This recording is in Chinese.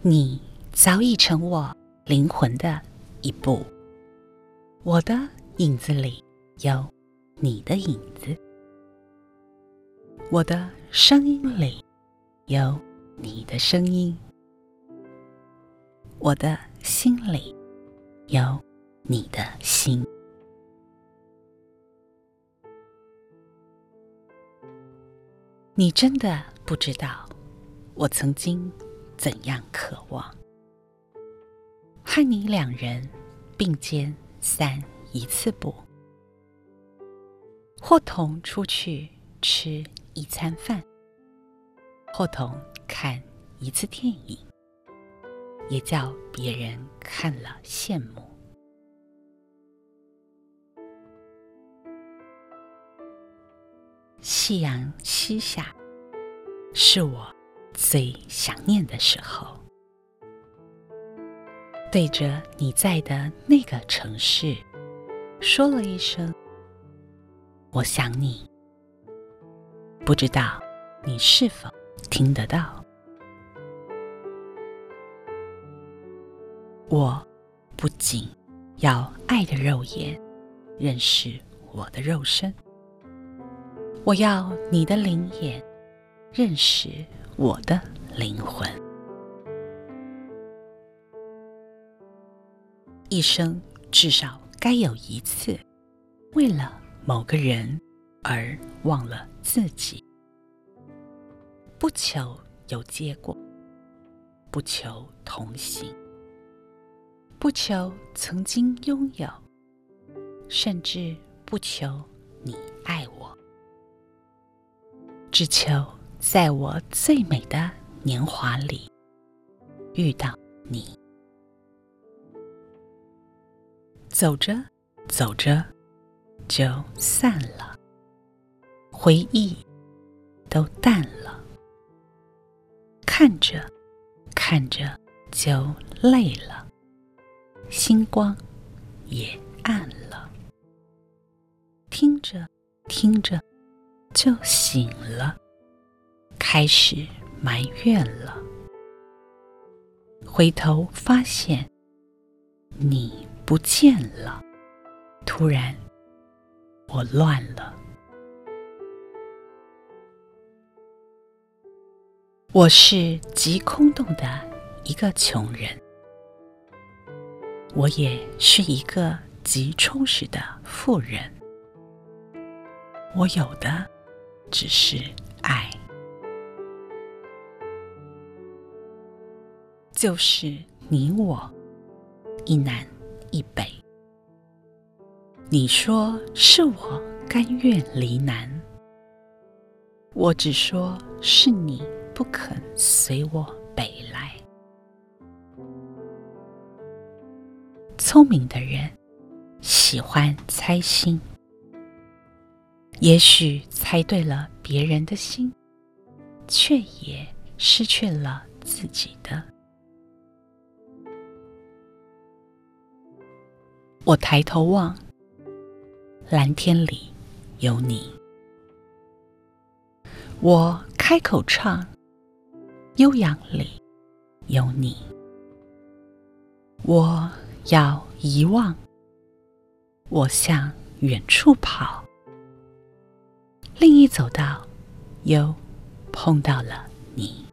你早已成我灵魂的一部，我的影子里有你的影子，我的声音里有你的声音，我的心里有你的心。你真的不知道，我曾经。怎样渴望和你两人并肩散一次步，或同出去吃一餐饭，或同看一次电影，也叫别人看了羡慕。夕阳西下，是我。最想念的时候，对着你在的那个城市，说了一声“我想你”，不知道你是否听得到？我不仅要爱的肉眼认识我的肉身，我要你的灵眼认识。我的灵魂，一生至少该有一次，为了某个人而忘了自己。不求有结果，不求同行，不求曾经拥有，甚至不求你爱我，只求。在我最美的年华里遇到你，走着走着就散了，回忆都淡了，看着看着就累了，星光也暗了，听着听着就醒了。开始埋怨了，回头发现你不见了，突然我乱了。我是极空洞的一个穷人，我也是一个极充实的富人，我有的只是爱。就是你我一南一北，你说是我甘愿离南，我只说是你不肯随我北来。聪明的人喜欢猜心，也许猜对了别人的心，却也失去了自己的。我抬头望，蓝天里有你；我开口唱，悠扬里有你。我要遗忘，我向远处跑，另一走道又碰到了你。